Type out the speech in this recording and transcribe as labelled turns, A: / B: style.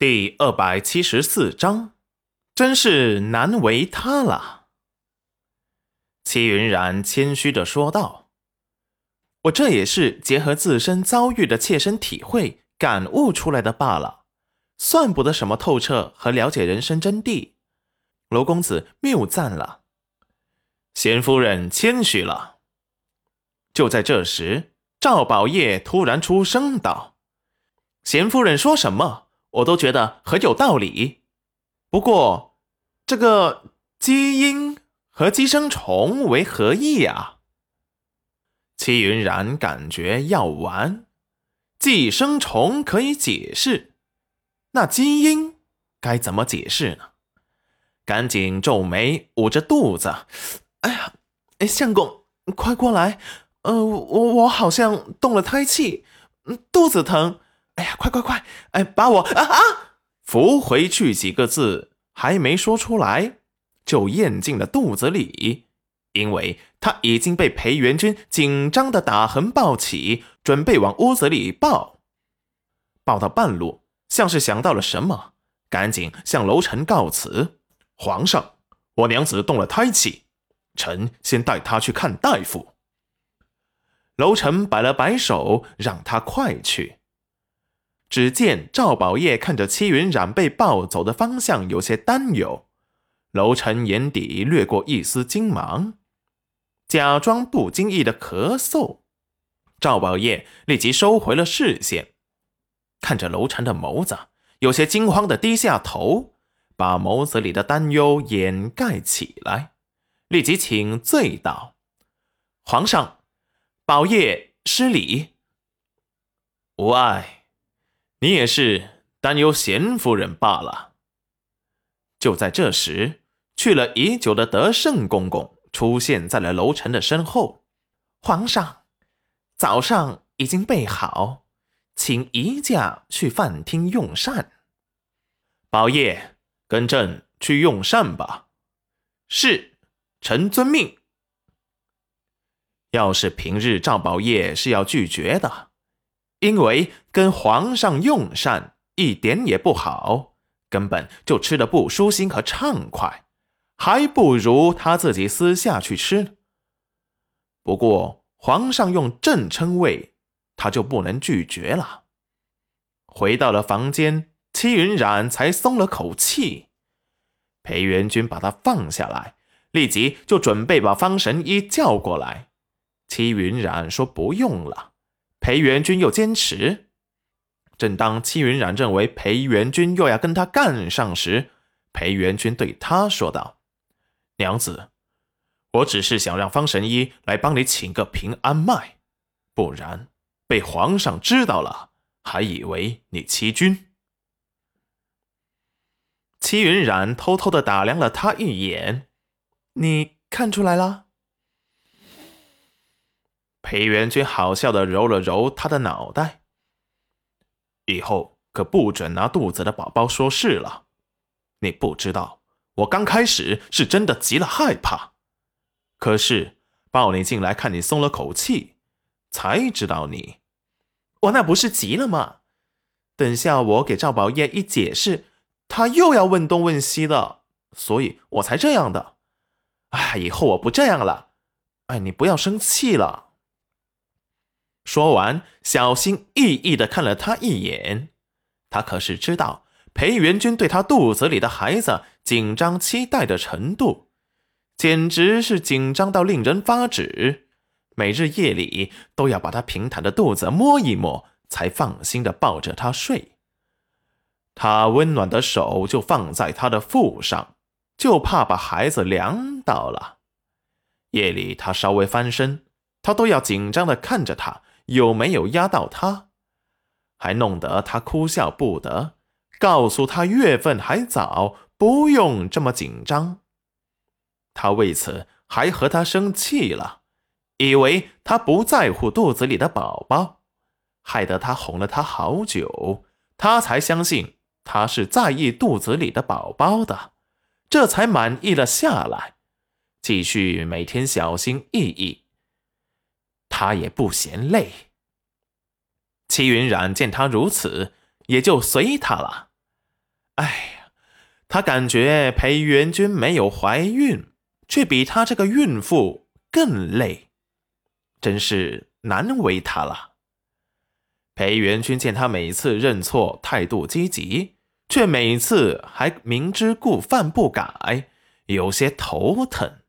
A: 第二百七十四章，真是难为他了。齐云然谦虚的说道：“我这也是结合自身遭遇的切身体会感悟出来的罢了，算不得什么透彻和了解人生真谛。”罗公子谬赞了，贤夫人谦虚了。就在这时，赵宝业突然出声道：“贤夫人说什么？”我都觉得很有道理，不过这个基因和寄生虫为何意啊？戚云然感觉要完，寄生虫可以解释，那基因该怎么解释呢？赶紧皱眉，捂着肚子。哎呀，哎，相公，快过来！呃，我我好像动了胎气，肚子疼。哎呀，快快快！哎，把我啊啊扶回去几个字还没说出来，就咽进了肚子里，因为他已经被裴元君紧张的打横抱起，准备往屋子里抱。抱到半路，像是想到了什么，赶紧向楼臣告辞：“皇上，我娘子动了胎气，臣先带她去看大夫。”楼臣摆了摆手，让他快去。只见赵宝业看着戚云染被抱走的方向，有些担忧。楼臣眼底掠过一丝惊忙，假装不经意的咳嗽。赵宝业立即收回了视线，看着楼臣的眸子，有些惊慌的低下头，把眸子里的担忧掩盖起来。立即请罪道：“皇上，宝业失礼。”无碍。你也是担忧贤夫人罢了。就在这时，去了已久的德胜公公出现在了楼臣的身后。皇上，早上已经备好，请移驾去饭厅用膳。宝业，跟朕去用膳吧。是，臣遵命。要是平日赵宝业是要拒绝的。因为跟皇上用膳一点也不好，根本就吃的不舒心和畅快，还不如他自己私下去吃。不过皇上用朕称谓，他就不能拒绝了。回到了房间，戚云染才松了口气。裴元君把他放下来，立即就准备把方神医叫过来。戚云染说不用了。裴元君又坚持。正当戚云染认为裴元君又要跟他干上时，裴元君对他说道：“娘子，我只是想让方神医来帮你请个平安脉，不然被皇上知道了，还以为你欺君。”戚云染偷偷的打量了他一眼：“你看出来了？”裴元君好笑的揉了揉他的脑袋，以后可不准拿肚子的宝宝说事了。你不知道，我刚开始是真的急了害怕，可是抱你进来看你松了口气，才知道你。我那不是急了吗？等下我给赵宝业一解释，他又要问东问西的，所以我才这样的。哎，以后我不这样了。哎，你不要生气了。说完，小心翼翼的看了他一眼。他可是知道裴元君对他肚子里的孩子紧张期待的程度，简直是紧张到令人发指。每日夜里都要把他平坦的肚子摸一摸，才放心的抱着他睡。他温暖的手就放在他的腹上，就怕把孩子凉到了。夜里他稍微翻身，他都要紧张的看着他。有没有压到他，还弄得他哭笑不得。告诉他月份还早，不用这么紧张。他为此还和他生气了，以为他不在乎肚子里的宝宝，害得他哄了他好久，他才相信他是在意肚子里的宝宝的，这才满意了下来，继续每天小心翼翼。他也不嫌累。齐云染见他如此，也就随他了。哎呀，他感觉裴元君没有怀孕，却比他这个孕妇更累，真是难为他了。裴元君见他每次认错态度积极，却每次还明知故犯不改，有些头疼。